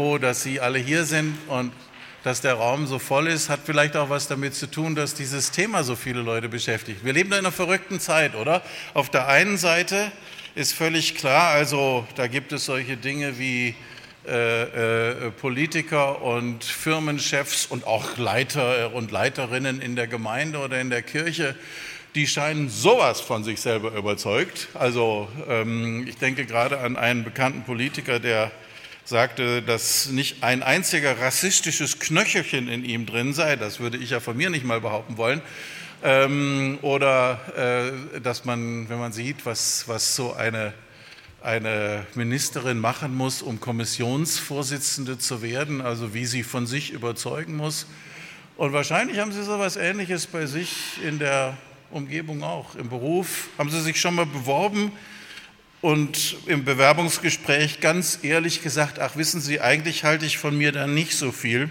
Froh, dass Sie alle hier sind und dass der Raum so voll ist, hat vielleicht auch was damit zu tun, dass dieses Thema so viele Leute beschäftigt. Wir leben in einer verrückten Zeit, oder? Auf der einen Seite ist völlig klar, also da gibt es solche Dinge wie äh, äh, Politiker und Firmenchefs und auch Leiter und Leiterinnen in der Gemeinde oder in der Kirche, die scheinen sowas von sich selber überzeugt. Also ähm, ich denke gerade an einen bekannten Politiker, der sagte, dass nicht ein einziger rassistisches Knöchelchen in ihm drin sei, das würde ich ja von mir nicht mal behaupten wollen, ähm, oder äh, dass man, wenn man sieht, was, was so eine, eine Ministerin machen muss, um Kommissionsvorsitzende zu werden, also wie sie von sich überzeugen muss. Und wahrscheinlich haben Sie so etwas Ähnliches bei sich in der Umgebung auch, im Beruf. Haben Sie sich schon mal beworben? Und im Bewerbungsgespräch ganz ehrlich gesagt, ach wissen Sie, eigentlich halte ich von mir da nicht so viel.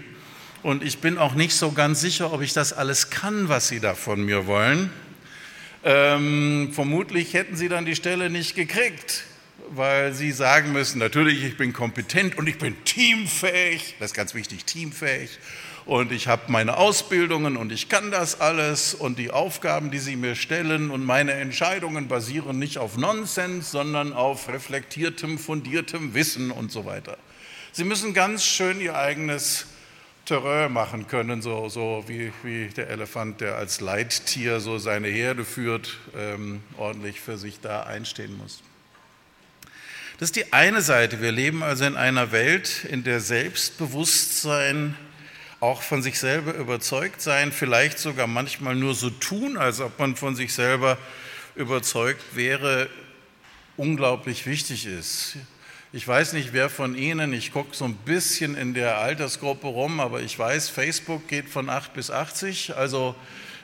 Und ich bin auch nicht so ganz sicher, ob ich das alles kann, was Sie da von mir wollen. Ähm, vermutlich hätten Sie dann die Stelle nicht gekriegt, weil Sie sagen müssen, natürlich, ich bin kompetent und ich bin teamfähig, das ist ganz wichtig, teamfähig und ich habe meine Ausbildungen und ich kann das alles und die Aufgaben, die Sie mir stellen und meine Entscheidungen basieren nicht auf Nonsens, sondern auf reflektiertem, fundiertem Wissen und so weiter. Sie müssen ganz schön Ihr eigenes Terrain machen können, so, so wie, wie der Elefant, der als Leittier so seine Herde führt, ähm, ordentlich für sich da einstehen muss. Das ist die eine Seite. Wir leben also in einer Welt, in der Selbstbewusstsein auch von sich selber überzeugt sein, vielleicht sogar manchmal nur so tun, als ob man von sich selber überzeugt wäre, unglaublich wichtig ist. Ich weiß nicht, wer von Ihnen, ich gucke so ein bisschen in der Altersgruppe rum, aber ich weiß, Facebook geht von 8 bis 80. Also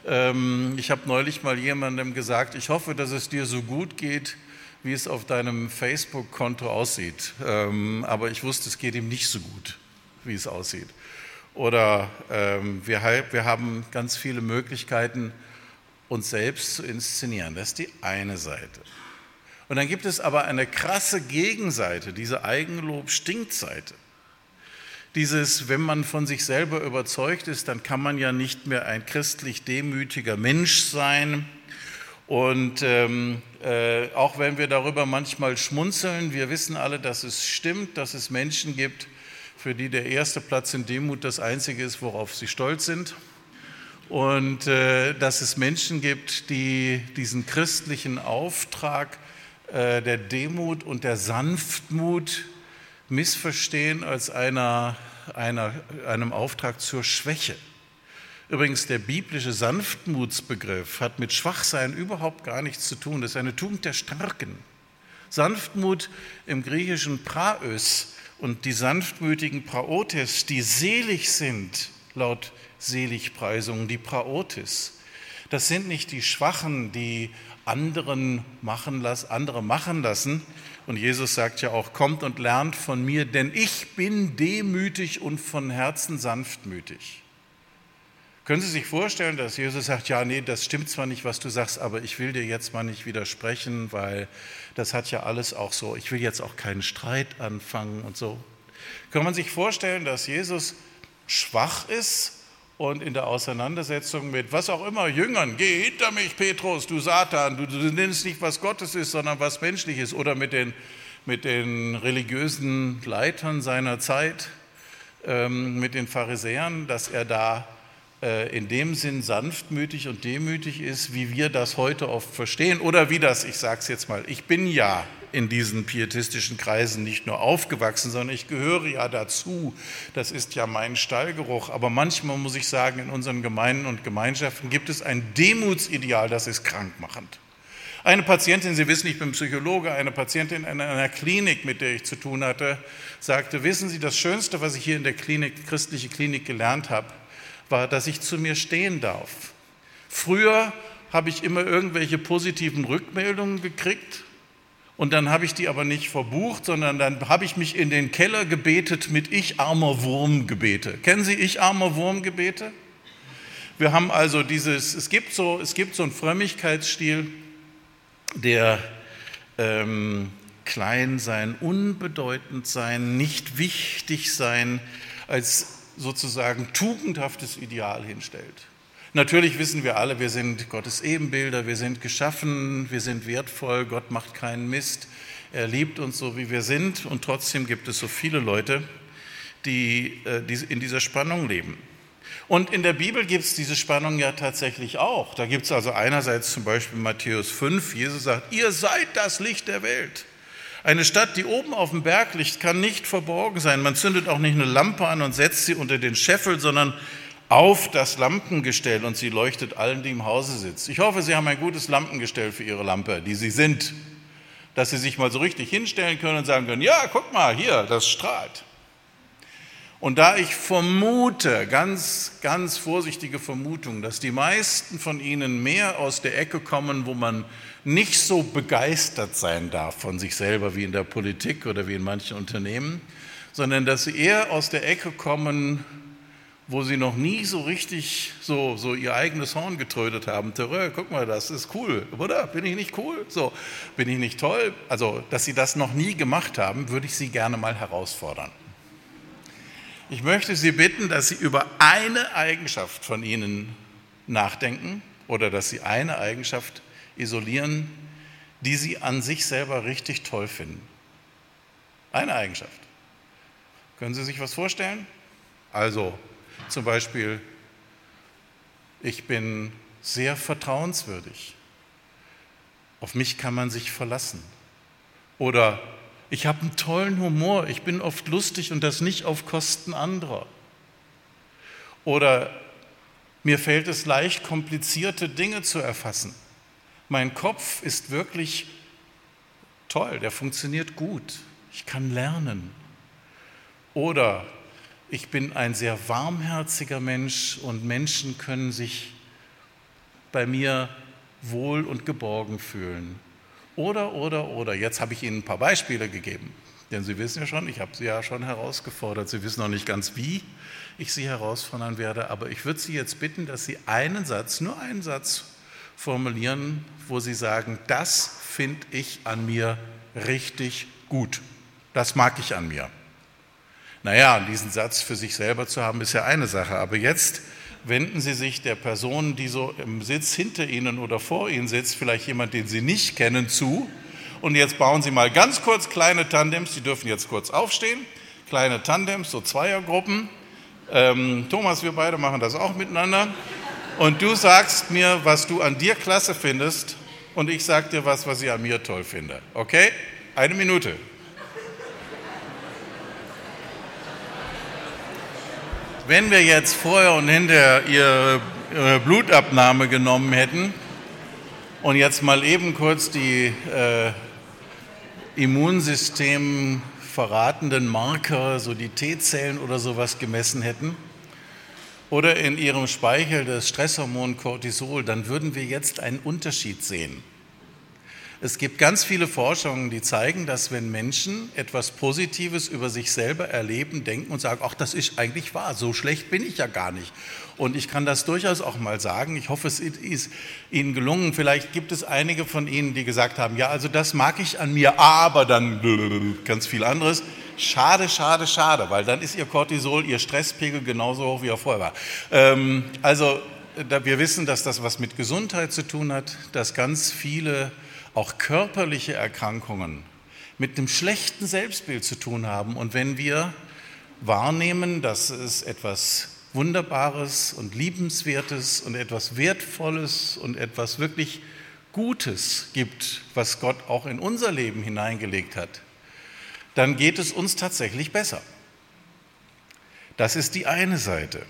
ähm, ich habe neulich mal jemandem gesagt, ich hoffe, dass es dir so gut geht, wie es auf deinem Facebook-Konto aussieht. Ähm, aber ich wusste, es geht ihm nicht so gut, wie es aussieht. Oder ähm, wir, wir haben ganz viele Möglichkeiten, uns selbst zu inszenieren. Das ist die eine Seite. Und dann gibt es aber eine krasse Gegenseite, diese Eigenlob-Stinkseite. Dieses, wenn man von sich selber überzeugt ist, dann kann man ja nicht mehr ein christlich demütiger Mensch sein. Und ähm, äh, auch wenn wir darüber manchmal schmunzeln, wir wissen alle, dass es stimmt, dass es Menschen gibt, für die der erste Platz in Demut das Einzige ist, worauf sie stolz sind. Und äh, dass es Menschen gibt, die diesen christlichen Auftrag äh, der Demut und der Sanftmut missverstehen als einer, einer, einem Auftrag zur Schwäche. Übrigens, der biblische Sanftmutsbegriff hat mit Schwachsein überhaupt gar nichts zu tun. Das ist eine Tugend der Starken. Sanftmut im griechischen Praös und die sanftmütigen Praotes, die selig sind, laut Seligpreisungen, die Praotes. Das sind nicht die Schwachen, die anderen machen lassen, andere machen lassen. Und Jesus sagt ja auch, kommt und lernt von mir, denn ich bin demütig und von Herzen sanftmütig. Können Sie sich vorstellen, dass Jesus sagt, ja, nee, das stimmt zwar nicht, was du sagst, aber ich will dir jetzt mal nicht widersprechen, weil das hat ja alles auch so, ich will jetzt auch keinen Streit anfangen und so. Kann man sich vorstellen, dass Jesus schwach ist und in der Auseinandersetzung mit was auch immer Jüngern, geh hinter mich, Petrus, du Satan, du, du nennst nicht, was Gottes ist, sondern was menschliches, oder mit den, mit den religiösen Leitern seiner Zeit, ähm, mit den Pharisäern, dass er da in dem Sinn sanftmütig und demütig ist, wie wir das heute oft verstehen oder wie das, ich sage es jetzt mal, ich bin ja in diesen pietistischen Kreisen nicht nur aufgewachsen, sondern ich gehöre ja dazu. Das ist ja mein Stallgeruch. Aber manchmal muss ich sagen, in unseren Gemeinden und Gemeinschaften gibt es ein Demutideal, das ist krankmachend. Eine Patientin, Sie wissen, ich bin Psychologe, eine Patientin in einer Klinik, mit der ich zu tun hatte, sagte, wissen Sie, das Schönste, was ich hier in der Klinik, christliche Klinik gelernt habe, war, dass ich zu mir stehen darf. Früher habe ich immer irgendwelche positiven Rückmeldungen gekriegt und dann habe ich die aber nicht verbucht, sondern dann habe ich mich in den Keller gebetet mit Ich armer Wurm Gebete. Kennen Sie Ich armer Wurm Gebete? Wir haben also dieses, es gibt so, es gibt so einen Frömmigkeitsstil, der ähm, klein sein, unbedeutend sein, nicht wichtig sein, als sozusagen tugendhaftes Ideal hinstellt. Natürlich wissen wir alle, wir sind Gottes Ebenbilder, wir sind geschaffen, wir sind wertvoll, Gott macht keinen Mist, er liebt uns so, wie wir sind und trotzdem gibt es so viele Leute, die, äh, die in dieser Spannung leben. Und in der Bibel gibt es diese Spannung ja tatsächlich auch. Da gibt es also einerseits zum Beispiel Matthäus 5, Jesus sagt, ihr seid das Licht der Welt. Eine Stadt, die oben auf dem Berg liegt, kann nicht verborgen sein. Man zündet auch nicht eine Lampe an und setzt sie unter den Scheffel, sondern auf das Lampengestell und sie leuchtet allen, die im Hause sitzen. Ich hoffe, Sie haben ein gutes Lampengestell für Ihre Lampe, die Sie sind, dass Sie sich mal so richtig hinstellen können und sagen können, ja, guck mal, hier, das strahlt. Und da ich vermute, ganz, ganz vorsichtige Vermutung, dass die meisten von Ihnen mehr aus der Ecke kommen, wo man nicht so begeistert sein darf von sich selber wie in der Politik oder wie in manchen Unternehmen, sondern dass Sie eher aus der Ecke kommen, wo Sie noch nie so richtig so, so Ihr eigenes Horn getrödet haben. Terreur, guck mal, das ist cool, oder? Bin ich nicht cool? So, bin ich nicht toll? Also, dass Sie das noch nie gemacht haben, würde ich Sie gerne mal herausfordern. Ich möchte Sie bitten, dass Sie über eine Eigenschaft von Ihnen nachdenken oder dass Sie eine Eigenschaft isolieren, die Sie an sich selber richtig toll finden. Eine Eigenschaft. Können Sie sich was vorstellen? Also zum Beispiel, ich bin sehr vertrauenswürdig. Auf mich kann man sich verlassen. Oder ich habe einen tollen Humor, ich bin oft lustig und das nicht auf Kosten anderer. Oder mir fällt es leicht, komplizierte Dinge zu erfassen. Mein Kopf ist wirklich toll, der funktioniert gut. Ich kann lernen. Oder ich bin ein sehr warmherziger Mensch und Menschen können sich bei mir wohl und geborgen fühlen. Oder, oder, oder. Jetzt habe ich Ihnen ein paar Beispiele gegeben. Denn Sie wissen ja schon, ich habe Sie ja schon herausgefordert. Sie wissen noch nicht ganz, wie ich Sie herausfordern werde. Aber ich würde Sie jetzt bitten, dass Sie einen Satz, nur einen Satz formulieren, wo Sie sagen, das finde ich an mir richtig gut. Das mag ich an mir. Naja, diesen Satz für sich selber zu haben, ist ja eine Sache. Aber jetzt wenden Sie sich der Person, die so im Sitz hinter Ihnen oder vor Ihnen sitzt, vielleicht jemand, den Sie nicht kennen, zu. Und jetzt bauen Sie mal ganz kurz kleine Tandems. Sie dürfen jetzt kurz aufstehen. Kleine Tandems, so Zweiergruppen. Ähm, Thomas, wir beide machen das auch miteinander. Und du sagst mir, was du an dir klasse findest. Und ich sag dir was, was ich an mir toll finde. Okay? Eine Minute. Wenn wir jetzt vorher und hinterher ihre, Blutabnahme genommen hätten und jetzt mal eben kurz die äh, Immunsystem verratenden Marker, so die T-Zellen oder sowas gemessen hätten, oder in ihrem Speichel das Stresshormon Cortisol, dann würden wir jetzt einen Unterschied sehen. Es gibt ganz viele Forschungen, die zeigen, dass wenn Menschen etwas Positives über sich selber erleben, denken und sagen, ach, das ist eigentlich wahr, so schlecht bin ich ja gar nicht. Und ich kann das durchaus auch mal sagen. Ich hoffe, es ist Ihnen gelungen. Vielleicht gibt es einige von Ihnen, die gesagt haben, ja, also das mag ich an mir, aber dann ganz viel anderes. Schade, schade, schade, weil dann ist Ihr Cortisol, Ihr Stresspegel genauso hoch, wie er vorher war. Ähm, also wir wissen, dass das was mit Gesundheit zu tun hat, dass ganz viele auch körperliche Erkrankungen mit einem schlechten Selbstbild zu tun haben. Und wenn wir wahrnehmen, dass es etwas Wunderbares und Liebenswertes und etwas Wertvolles und etwas wirklich Gutes gibt, was Gott auch in unser Leben hineingelegt hat, dann geht es uns tatsächlich besser. Das ist die eine Seite.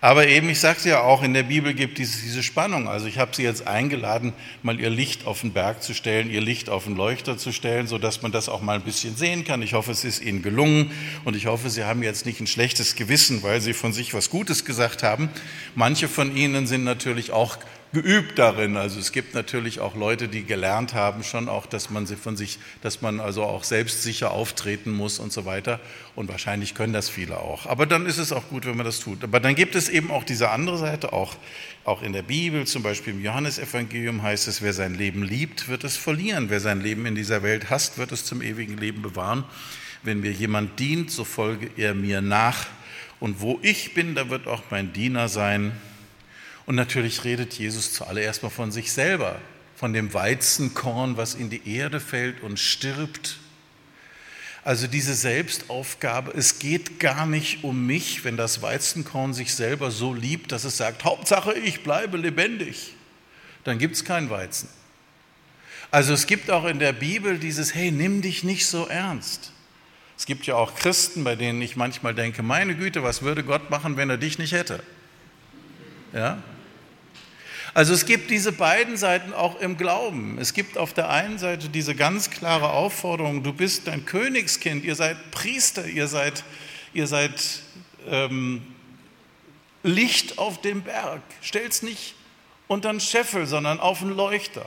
Aber eben, ich sagte ja auch, in der Bibel gibt es diese Spannung. Also ich habe Sie jetzt eingeladen, mal Ihr Licht auf den Berg zu stellen, Ihr Licht auf den Leuchter zu stellen, sodass man das auch mal ein bisschen sehen kann. Ich hoffe, es ist Ihnen gelungen und ich hoffe, Sie haben jetzt nicht ein schlechtes Gewissen, weil Sie von sich was Gutes gesagt haben. Manche von Ihnen sind natürlich auch geübt darin. Also es gibt natürlich auch Leute, die gelernt haben schon auch, dass man von sich, dass man also auch selbstsicher auftreten muss und so weiter. Und wahrscheinlich können das viele auch. Aber dann ist es auch gut, wenn man das tut. Aber dann gibt es eben auch diese andere Seite, auch, auch in der Bibel, zum Beispiel im Johannesevangelium heißt es, wer sein Leben liebt, wird es verlieren. Wer sein Leben in dieser Welt hasst, wird es zum ewigen Leben bewahren. Wenn mir jemand dient, so folge er mir nach. Und wo ich bin, da wird auch mein Diener sein. Und natürlich redet Jesus zuallererst mal von sich selber, von dem Weizenkorn, was in die Erde fällt und stirbt. Also diese Selbstaufgabe, es geht gar nicht um mich, wenn das Weizenkorn sich selber so liebt, dass es sagt, Hauptsache ich bleibe lebendig, dann gibt es kein Weizen. Also es gibt auch in der Bibel dieses, hey, nimm dich nicht so ernst. Es gibt ja auch Christen, bei denen ich manchmal denke, meine Güte, was würde Gott machen, wenn er dich nicht hätte? Ja? Also es gibt diese beiden Seiten auch im Glauben. Es gibt auf der einen Seite diese ganz klare Aufforderung, du bist ein Königskind, ihr seid Priester, ihr seid, ihr seid ähm, Licht auf dem Berg. Stell's nicht unter einen Scheffel, sondern auf einen Leuchter.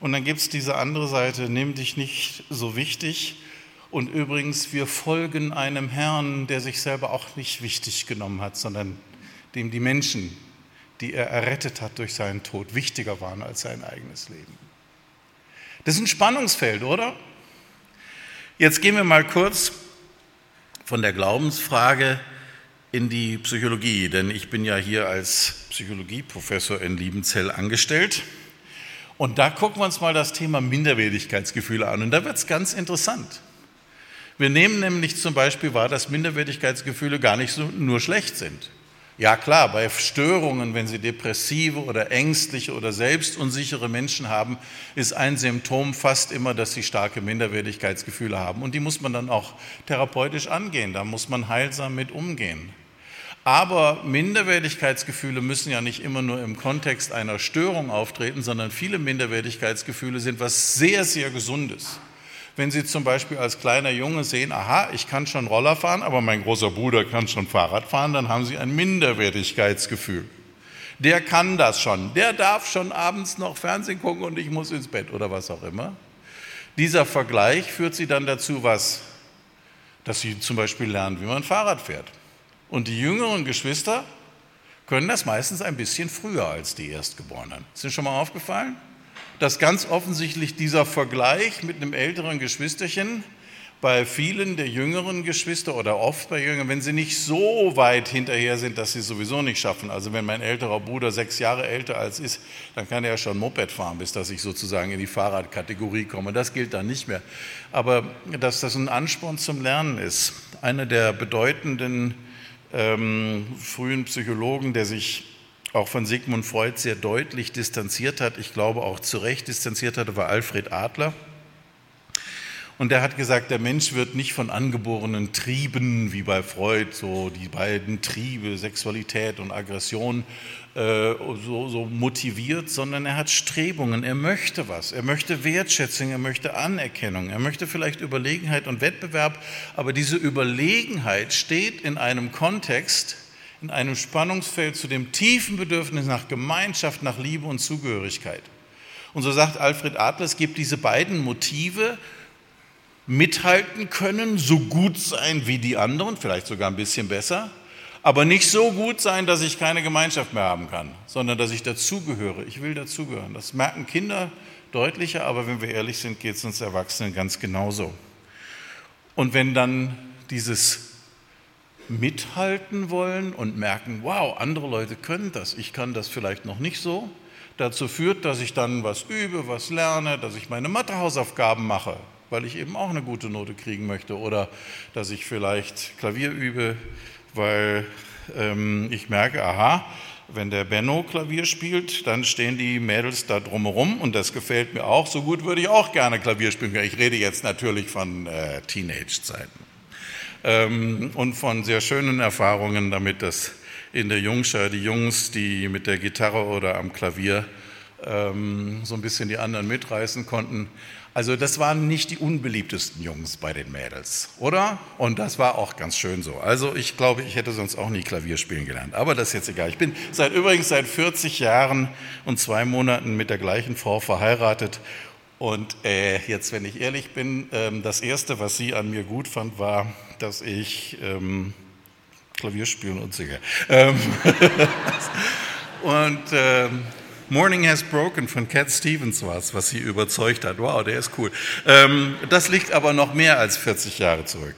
Und dann gibt es diese andere Seite, nimm dich nicht so wichtig. Und übrigens, wir folgen einem Herrn, der sich selber auch nicht wichtig genommen hat, sondern dem die Menschen die er errettet hat durch seinen Tod, wichtiger waren als sein eigenes Leben. Das ist ein Spannungsfeld, oder? Jetzt gehen wir mal kurz von der Glaubensfrage in die Psychologie, denn ich bin ja hier als Psychologieprofessor in Liebenzell angestellt. Und da gucken wir uns mal das Thema Minderwertigkeitsgefühle an. Und da wird es ganz interessant. Wir nehmen nämlich zum Beispiel wahr, dass Minderwertigkeitsgefühle gar nicht so nur schlecht sind. Ja klar, bei Störungen, wenn Sie depressive oder ängstliche oder selbstunsichere Menschen haben, ist ein Symptom fast immer, dass sie starke Minderwertigkeitsgefühle haben. Und die muss man dann auch therapeutisch angehen, da muss man heilsam mit umgehen. Aber Minderwertigkeitsgefühle müssen ja nicht immer nur im Kontext einer Störung auftreten, sondern viele Minderwertigkeitsgefühle sind was sehr, sehr Gesundes. Wenn Sie zum Beispiel als kleiner Junge sehen, aha, ich kann schon Roller fahren, aber mein großer Bruder kann schon Fahrrad fahren, dann haben Sie ein Minderwertigkeitsgefühl. Der kann das schon, der darf schon abends noch Fernsehen gucken und ich muss ins Bett oder was auch immer. Dieser Vergleich führt Sie dann dazu, was? Dass Sie zum Beispiel lernen, wie man Fahrrad fährt. Und die jüngeren Geschwister können das meistens ein bisschen früher als die Erstgeborenen. Ist Ihnen schon mal aufgefallen? Dass ganz offensichtlich dieser Vergleich mit einem älteren Geschwisterchen bei vielen der jüngeren Geschwister oder oft bei Jüngern, wenn sie nicht so weit hinterher sind, dass sie es sowieso nicht schaffen. Also wenn mein älterer Bruder sechs Jahre älter als ist, dann kann er ja schon Moped fahren, bis dass ich sozusagen in die Fahrradkategorie komme. Das gilt dann nicht mehr. Aber dass das ein Ansporn zum Lernen ist. Einer der bedeutenden ähm, frühen Psychologen, der sich auch von Sigmund Freud sehr deutlich distanziert hat, ich glaube auch zu Recht distanziert hatte, war Alfred Adler. Und der hat gesagt, der Mensch wird nicht von angeborenen Trieben, wie bei Freud, so die beiden Triebe, Sexualität und Aggression, äh, so, so motiviert, sondern er hat Strebungen, er möchte was, er möchte Wertschätzung, er möchte Anerkennung, er möchte vielleicht Überlegenheit und Wettbewerb, aber diese Überlegenheit steht in einem Kontext, in einem Spannungsfeld zu dem tiefen Bedürfnis nach Gemeinschaft, nach Liebe und Zugehörigkeit. Und so sagt Alfred Adler, es gibt diese beiden Motive, mithalten können, so gut sein wie die anderen, vielleicht sogar ein bisschen besser, aber nicht so gut sein, dass ich keine Gemeinschaft mehr haben kann, sondern dass ich dazugehöre. Ich will dazugehören. Das merken Kinder deutlicher, aber wenn wir ehrlich sind, geht es uns Erwachsenen ganz genauso. Und wenn dann dieses mithalten wollen und merken, wow, andere Leute können das, ich kann das vielleicht noch nicht so, dazu führt, dass ich dann was übe, was lerne, dass ich meine Mathehausaufgaben mache, weil ich eben auch eine gute Note kriegen möchte oder dass ich vielleicht Klavier übe, weil ähm, ich merke, aha, wenn der Benno Klavier spielt, dann stehen die Mädels da drumherum und das gefällt mir auch. So gut würde ich auch gerne Klavier spielen. Ich rede jetzt natürlich von äh, Teenage-Zeiten ähm, und von sehr schönen Erfahrungen damit, dass in der Jungschar die Jungs, die mit der Gitarre oder am Klavier ähm, so ein bisschen die anderen mitreißen konnten. Also das waren nicht die unbeliebtesten Jungs bei den Mädels, oder? Und das war auch ganz schön so. Also ich glaube, ich hätte sonst auch nie Klavier spielen gelernt. Aber das ist jetzt egal. Ich bin seit übrigens seit 40 Jahren und zwei Monaten mit der gleichen Frau verheiratet. Und äh, jetzt, wenn ich ehrlich bin, ähm, das Erste, was sie an mir gut fand, war, dass ich ähm, Klavier spielen und singe. Ähm, und ähm, Morning Has Broken von Cat Stevens war es, was sie überzeugt hat. Wow, der ist cool. Ähm, das liegt aber noch mehr als 40 Jahre zurück.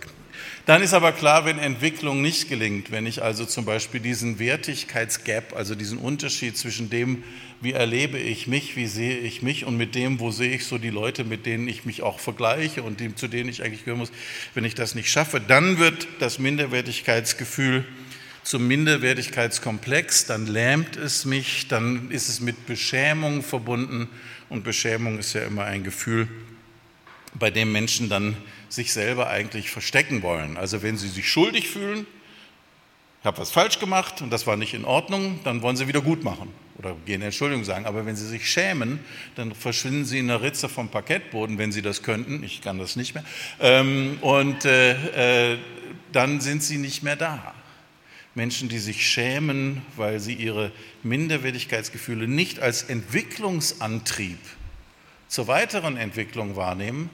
Dann ist aber klar, wenn Entwicklung nicht gelingt, wenn ich also zum Beispiel diesen Wertigkeitsgap, also diesen Unterschied zwischen dem, wie erlebe ich mich, wie sehe ich mich und mit dem, wo sehe ich so die Leute, mit denen ich mich auch vergleiche und dem, zu denen ich eigentlich gehören muss, wenn ich das nicht schaffe, dann wird das Minderwertigkeitsgefühl zum Minderwertigkeitskomplex, dann lähmt es mich, dann ist es mit Beschämung verbunden und Beschämung ist ja immer ein Gefühl, bei dem Menschen dann sich selber eigentlich verstecken wollen. Also wenn sie sich schuldig fühlen, ich habe was falsch gemacht und das war nicht in Ordnung, dann wollen sie wieder gut machen oder gehen Entschuldigung sagen. Aber wenn sie sich schämen, dann verschwinden sie in der Ritze vom Parkettboden, wenn sie das könnten. Ich kann das nicht mehr. Ähm, und äh, äh, dann sind sie nicht mehr da. Menschen, die sich schämen, weil sie ihre Minderwertigkeitsgefühle nicht als Entwicklungsantrieb zur weiteren Entwicklung wahrnehmen,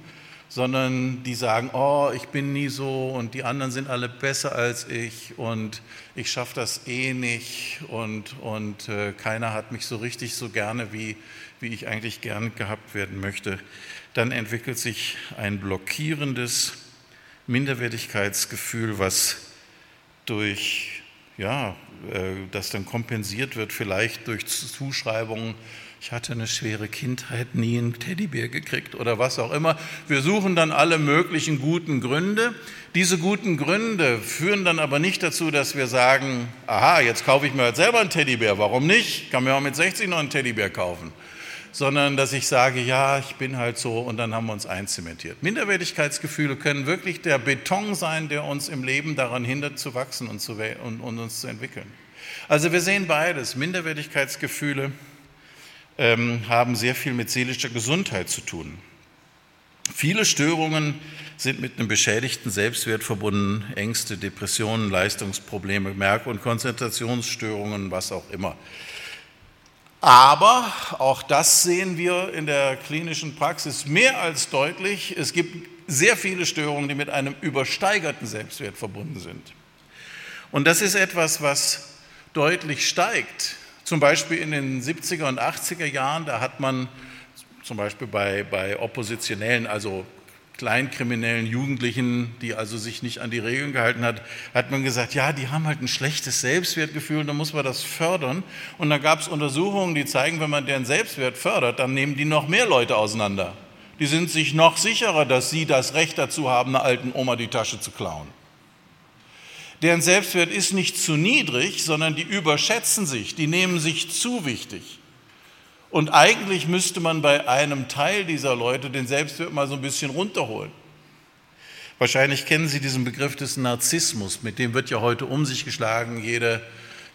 sondern die sagen, oh, ich bin nie so und die anderen sind alle besser als ich und ich schaffe das eh nicht und, und äh, keiner hat mich so richtig so gerne, wie, wie ich eigentlich gern gehabt werden möchte, dann entwickelt sich ein blockierendes Minderwertigkeitsgefühl, was durch ja, äh, das dann kompensiert wird, vielleicht durch Zuschreibungen, ich hatte eine schwere Kindheit, nie einen Teddybär gekriegt oder was auch immer. Wir suchen dann alle möglichen guten Gründe. Diese guten Gründe führen dann aber nicht dazu, dass wir sagen, aha, jetzt kaufe ich mir halt selber einen Teddybär, warum nicht? Ich kann mir auch mit 60 noch einen Teddybär kaufen sondern dass ich sage, ja, ich bin halt so und dann haben wir uns einzementiert. Minderwertigkeitsgefühle können wirklich der Beton sein, der uns im Leben daran hindert zu wachsen und, zu, und, und uns zu entwickeln. Also wir sehen beides. Minderwertigkeitsgefühle ähm, haben sehr viel mit seelischer Gesundheit zu tun. Viele Störungen sind mit einem beschädigten Selbstwert verbunden, Ängste, Depressionen, Leistungsprobleme, Merk- und Konzentrationsstörungen, was auch immer. Aber auch das sehen wir in der klinischen Praxis mehr als deutlich. Es gibt sehr viele Störungen, die mit einem übersteigerten Selbstwert verbunden sind. Und das ist etwas, was deutlich steigt. Zum Beispiel in den 70er und 80er Jahren, da hat man zum Beispiel bei, bei Oppositionellen, also kleinkriminellen Jugendlichen, die also sich nicht an die Regeln gehalten hat, hat man gesagt, ja, die haben halt ein schlechtes Selbstwertgefühl da muss man das fördern. Und dann gab es Untersuchungen, die zeigen, wenn man deren Selbstwert fördert, dann nehmen die noch mehr Leute auseinander. Die sind sich noch sicherer, dass sie das Recht dazu haben, einer alten Oma die Tasche zu klauen. Deren Selbstwert ist nicht zu niedrig, sondern die überschätzen sich, die nehmen sich zu wichtig. Und eigentlich müsste man bei einem Teil dieser Leute den Selbstwert mal so ein bisschen runterholen. Wahrscheinlich kennen Sie diesen Begriff des Narzissmus, mit dem wird ja heute um sich geschlagen. Jede,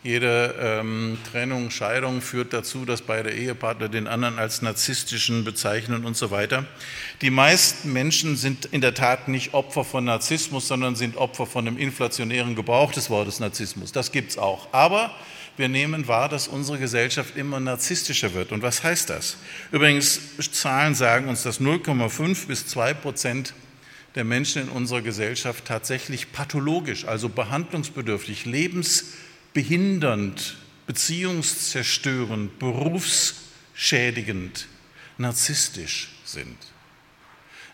jede ähm, Trennung, Scheidung führt dazu, dass beide Ehepartner den anderen als narzisstischen bezeichnen und so weiter. Die meisten Menschen sind in der Tat nicht Opfer von Narzissmus, sondern sind Opfer von einem inflationären Gebrauch des Wortes Narzissmus. Das gibt es auch. Aber wir nehmen wahr, dass unsere Gesellschaft immer narzisstischer wird. Und was heißt das? Übrigens, Zahlen sagen uns, dass 0,5 bis 2 Prozent der Menschen in unserer Gesellschaft tatsächlich pathologisch, also behandlungsbedürftig, lebensbehindernd, beziehungszerstörend, berufsschädigend, narzisstisch sind.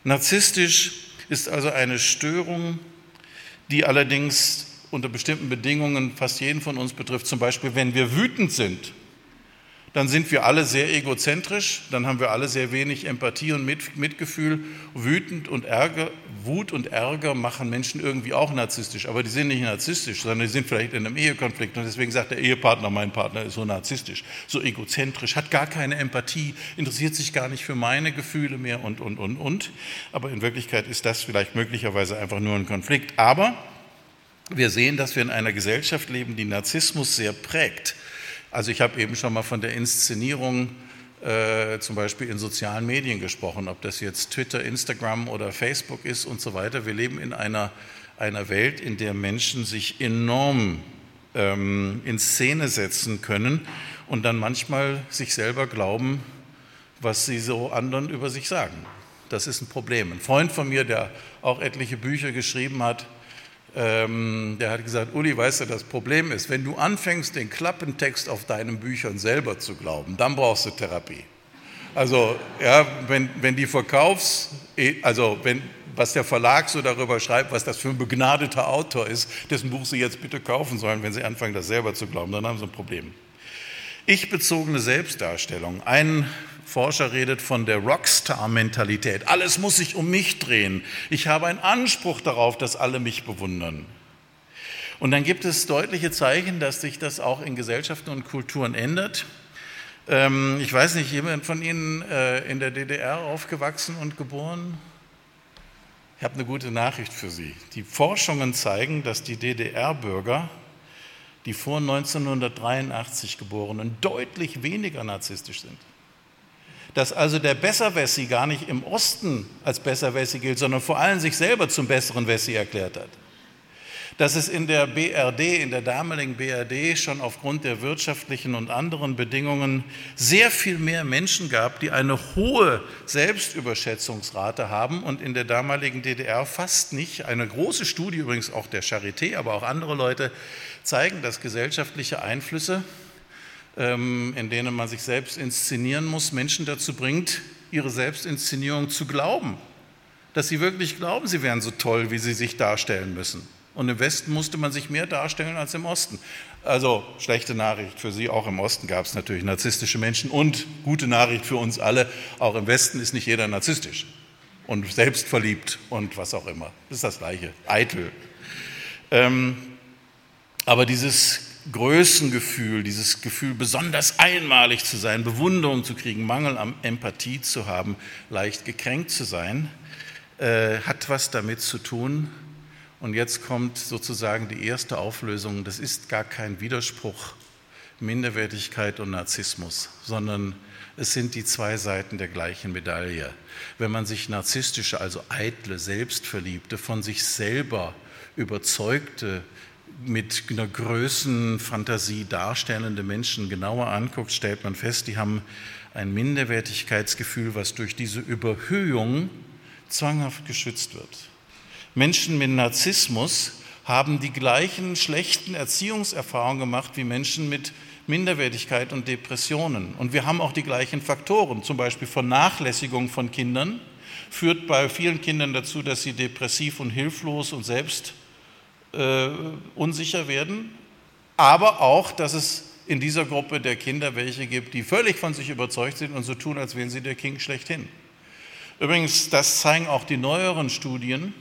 Narzisstisch ist also eine Störung, die allerdings unter bestimmten Bedingungen fast jeden von uns betrifft. Zum Beispiel, wenn wir wütend sind, dann sind wir alle sehr egozentrisch, dann haben wir alle sehr wenig Empathie und Mitgefühl. Wütend und Ärger, Wut und Ärger machen Menschen irgendwie auch narzisstisch, aber die sind nicht narzisstisch, sondern die sind vielleicht in einem Ehekonflikt und deswegen sagt der Ehepartner, mein Partner ist so narzisstisch, so egozentrisch, hat gar keine Empathie, interessiert sich gar nicht für meine Gefühle mehr und, und, und, und. Aber in Wirklichkeit ist das vielleicht möglicherweise einfach nur ein Konflikt. Aber wir sehen, dass wir in einer Gesellschaft leben, die Narzissmus sehr prägt. Also ich habe eben schon mal von der Inszenierung äh, zum Beispiel in sozialen Medien gesprochen, ob das jetzt Twitter, Instagram oder Facebook ist und so weiter. Wir leben in einer, einer Welt, in der Menschen sich enorm ähm, in Szene setzen können und dann manchmal sich selber glauben, was sie so anderen über sich sagen. Das ist ein Problem. Ein Freund von mir, der auch etliche Bücher geschrieben hat, ähm, der hat gesagt, Uli, weißt du, das Problem ist, wenn du anfängst, den Klappentext auf deinen Büchern selber zu glauben, dann brauchst du Therapie. Also, ja, wenn, wenn die Verkaufs, also wenn, was der Verlag so darüber schreibt, was das für ein begnadeter Autor ist, dessen Buch Sie jetzt bitte kaufen sollen, wenn Sie anfangen, das selber zu glauben, dann haben Sie ein Problem. Ich-bezogene Selbstdarstellung. Ein Forscher redet von der Rockstar-Mentalität. Alles muss sich um mich drehen. Ich habe einen Anspruch darauf, dass alle mich bewundern. Und dann gibt es deutliche Zeichen, dass sich das auch in Gesellschaften und Kulturen ändert. Ähm, ich weiß nicht, jemand von Ihnen äh, in der DDR aufgewachsen und geboren? Ich habe eine gute Nachricht für Sie. Die Forschungen zeigen, dass die DDR-Bürger, die vor 1983 geborenen, deutlich weniger narzisstisch sind dass also der Besserwessi gar nicht im Osten als Besserwessi gilt, sondern vor allem sich selber zum besseren Wessi erklärt hat. Dass es in der BRD, in der damaligen BRD schon aufgrund der wirtschaftlichen und anderen Bedingungen sehr viel mehr Menschen gab, die eine hohe Selbstüberschätzungsrate haben und in der damaligen DDR fast nicht. Eine große Studie übrigens auch der Charité, aber auch andere Leute zeigen, dass gesellschaftliche Einflüsse in denen man sich selbst inszenieren muss, Menschen dazu bringt, ihre Selbstinszenierung zu glauben. Dass sie wirklich glauben, sie wären so toll, wie sie sich darstellen müssen. Und im Westen musste man sich mehr darstellen als im Osten. Also schlechte Nachricht für Sie, auch im Osten gab es natürlich narzisstische Menschen und gute Nachricht für uns alle, auch im Westen ist nicht jeder narzisstisch und selbstverliebt und was auch immer. Das ist das gleiche, eitel. Ähm, aber dieses Größengefühl, dieses Gefühl, besonders einmalig zu sein, Bewunderung zu kriegen, Mangel an Empathie zu haben, leicht gekränkt zu sein, äh, hat was damit zu tun. Und jetzt kommt sozusagen die erste Auflösung. Das ist gar kein Widerspruch, Minderwertigkeit und Narzissmus, sondern es sind die zwei Seiten der gleichen Medaille. Wenn man sich narzisstische, also eitle, selbstverliebte, von sich selber überzeugte, mit einer Größenfantasie darstellende Menschen genauer anguckt, stellt man fest, die haben ein Minderwertigkeitsgefühl, was durch diese Überhöhung zwanghaft geschützt wird. Menschen mit Narzissmus haben die gleichen schlechten Erziehungserfahrungen gemacht wie Menschen mit Minderwertigkeit und Depressionen. Und wir haben auch die gleichen Faktoren, zum Beispiel Vernachlässigung von Kindern führt bei vielen Kindern dazu, dass sie depressiv und hilflos und selbst äh, unsicher werden, aber auch, dass es in dieser Gruppe der Kinder welche gibt, die völlig von sich überzeugt sind und so tun, als wären sie der King schlechthin. Übrigens, das zeigen auch die neueren Studien,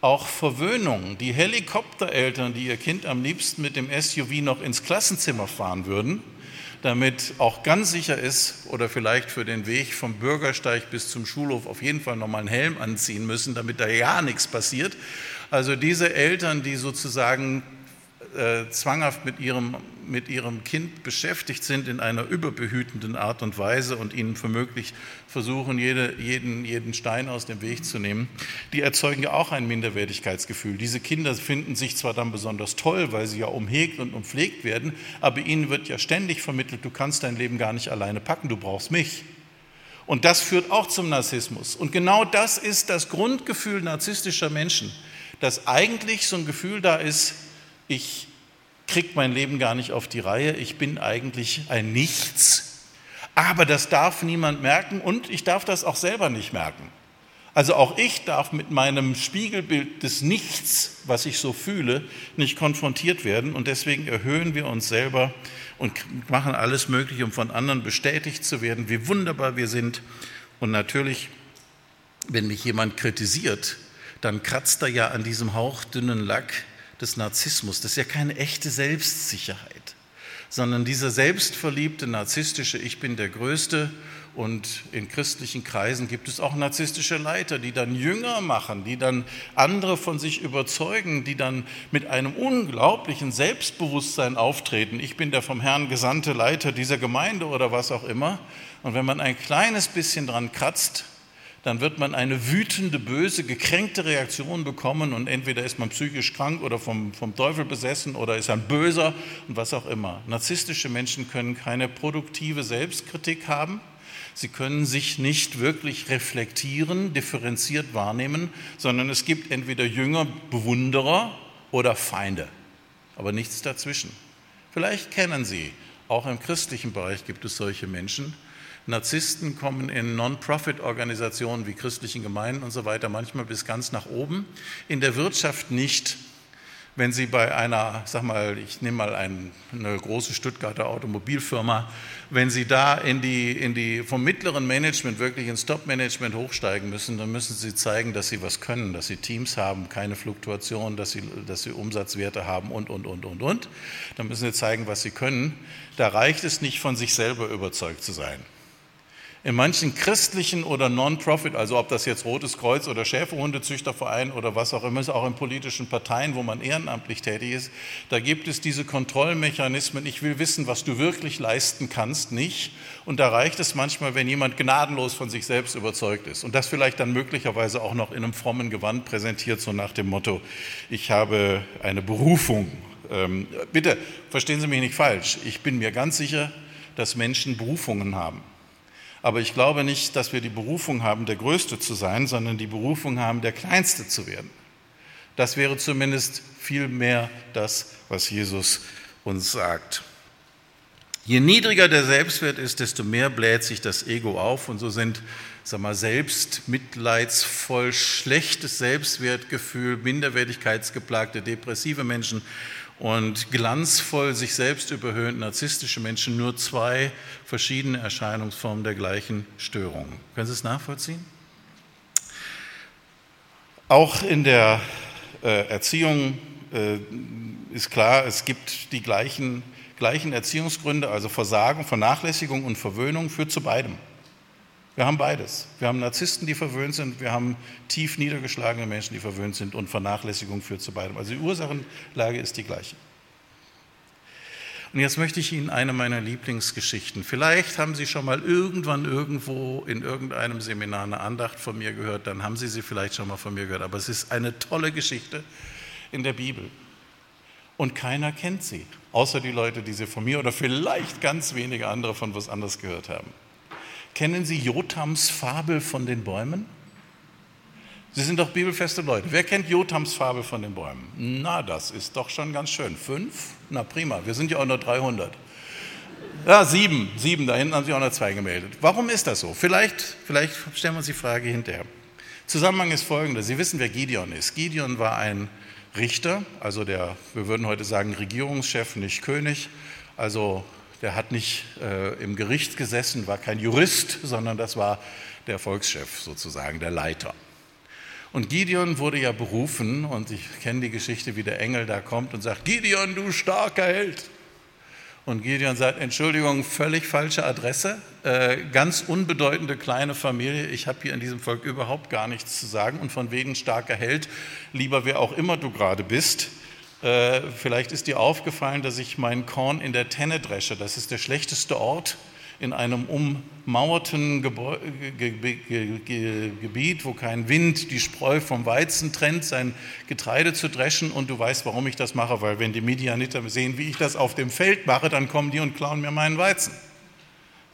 auch Verwöhnung. Die Helikoptereltern, die ihr Kind am liebsten mit dem SUV noch ins Klassenzimmer fahren würden, damit auch ganz sicher ist oder vielleicht für den Weg vom Bürgersteig bis zum Schulhof auf jeden Fall nochmal einen Helm anziehen müssen, damit da ja nichts passiert. Also diese Eltern, die sozusagen äh, zwanghaft mit ihrem, mit ihrem Kind beschäftigt sind in einer überbehütenden Art und Weise und ihnen womöglich versuchen, jede, jeden, jeden Stein aus dem Weg zu nehmen, die erzeugen ja auch ein Minderwertigkeitsgefühl. Diese Kinder finden sich zwar dann besonders toll, weil sie ja umhegt und umpflegt werden, aber ihnen wird ja ständig vermittelt, du kannst dein Leben gar nicht alleine packen, du brauchst mich. Und das führt auch zum Narzissmus. Und genau das ist das Grundgefühl narzisstischer Menschen dass eigentlich so ein Gefühl da ist, ich kriege mein Leben gar nicht auf die Reihe, ich bin eigentlich ein Nichts, aber das darf niemand merken und ich darf das auch selber nicht merken. Also auch ich darf mit meinem Spiegelbild des Nichts, was ich so fühle, nicht konfrontiert werden und deswegen erhöhen wir uns selber und machen alles Mögliche, um von anderen bestätigt zu werden, wie wunderbar wir sind. Und natürlich, wenn mich jemand kritisiert, dann kratzt er ja an diesem hauchdünnen Lack des Narzissmus. Das ist ja keine echte Selbstsicherheit, sondern dieser selbstverliebte narzisstische Ich bin der Größte Und in christlichen Kreisen gibt es auch narzisstische Leiter, die dann Jünger machen, die dann andere von sich überzeugen, die dann mit einem unglaublichen Selbstbewusstsein auftreten. Ich bin der vom Herrn gesandte Leiter dieser Gemeinde oder was auch immer. Und wenn man ein kleines bisschen dran kratzt, dann wird man eine wütende, böse, gekränkte Reaktion bekommen und entweder ist man psychisch krank oder vom, vom Teufel besessen oder ist ein Böser und was auch immer. Narzisstische Menschen können keine produktive Selbstkritik haben. Sie können sich nicht wirklich reflektieren, differenziert wahrnehmen, sondern es gibt entweder Jünger, Bewunderer oder Feinde, aber nichts dazwischen. Vielleicht kennen Sie, auch im christlichen Bereich gibt es solche Menschen, Narzissten kommen in Non-Profit-Organisationen wie christlichen Gemeinden und so weiter manchmal bis ganz nach oben. In der Wirtschaft nicht. Wenn Sie bei einer, sag mal, ich nehme mal ein, eine große Stuttgarter Automobilfirma, wenn Sie da in die, in die, vom mittleren Management wirklich ins Top-Management hochsteigen müssen, dann müssen Sie zeigen, dass Sie was können, dass Sie Teams haben, keine Fluktuation, dass Sie, dass Sie Umsatzwerte haben und, und, und, und, und. Dann müssen Sie zeigen, was Sie können. Da reicht es nicht, von sich selber überzeugt zu sein. In manchen christlichen oder Non-Profit, also ob das jetzt Rotes Kreuz oder Schäferhundezüchterverein oder was auch immer ist, auch in politischen Parteien, wo man ehrenamtlich tätig ist, da gibt es diese Kontrollmechanismen. Ich will wissen, was du wirklich leisten kannst, nicht. Und da reicht es manchmal, wenn jemand gnadenlos von sich selbst überzeugt ist und das vielleicht dann möglicherweise auch noch in einem frommen Gewand präsentiert, so nach dem Motto, ich habe eine Berufung. Ähm, bitte verstehen Sie mich nicht falsch. Ich bin mir ganz sicher, dass Menschen Berufungen haben. Aber ich glaube nicht, dass wir die Berufung haben, der Größte zu sein, sondern die Berufung haben, der Kleinste zu werden. Das wäre zumindest viel mehr das, was Jesus uns sagt. Je niedriger der Selbstwert ist, desto mehr bläht sich das Ego auf und so sind, sag mal, selbstmitleidsvoll, schlechtes Selbstwertgefühl, minderwertigkeitsgeplagte, depressive Menschen und glanzvoll sich selbst überhöhend narzisstische Menschen nur zwei verschiedene Erscheinungsformen der gleichen Störung. Können Sie es nachvollziehen? Auch in der äh, Erziehung äh, ist klar, es gibt die gleichen, gleichen Erziehungsgründe, also Versagen, Vernachlässigung und Verwöhnung führt zu beidem. Wir haben beides. Wir haben Narzissten, die verwöhnt sind, wir haben tief niedergeschlagene Menschen, die verwöhnt sind und Vernachlässigung führt zu beidem. Also die Ursachenlage ist die gleiche. Und jetzt möchte ich Ihnen eine meiner Lieblingsgeschichten. Vielleicht haben Sie schon mal irgendwann irgendwo in irgendeinem Seminar eine Andacht von mir gehört, dann haben Sie sie vielleicht schon mal von mir gehört. Aber es ist eine tolle Geschichte in der Bibel. Und keiner kennt sie, außer die Leute, die sie von mir oder vielleicht ganz wenige andere von was anderes gehört haben. Kennen Sie Jotams Fabel von den Bäumen? Sie sind doch bibelfeste Leute. Wer kennt Jotams Fabel von den Bäumen? Na, das ist doch schon ganz schön. Fünf? Na prima, wir sind ja auch nur 300. Ja, sieben, sieben, da hinten haben sich auch noch zwei gemeldet. Warum ist das so? Vielleicht, vielleicht stellen wir uns die Frage hinterher. Zusammenhang ist folgender. Sie wissen, wer Gideon ist. Gideon war ein Richter, also der, wir würden heute sagen, Regierungschef, nicht König, also der hat nicht äh, im Gericht gesessen, war kein Jurist, sondern das war der Volkschef sozusagen, der Leiter. Und Gideon wurde ja berufen, und ich kenne die Geschichte, wie der Engel da kommt und sagt, Gideon, du starker Held. Und Gideon sagt, Entschuldigung, völlig falsche Adresse, äh, ganz unbedeutende kleine Familie, ich habe hier in diesem Volk überhaupt gar nichts zu sagen und von wegen starker Held, lieber wer auch immer du gerade bist, äh, vielleicht ist dir aufgefallen, dass ich mein Korn in der Tenne dresche. Das ist der schlechteste Ort in einem ummauerten Gebäu Ge Ge Ge Gebiet, wo kein Wind die Spreu vom Weizen trennt, sein Getreide zu dreschen. Und du weißt, warum ich das mache, weil wenn die Midianiter sehen, wie ich das auf dem Feld mache, dann kommen die und klauen mir meinen Weizen.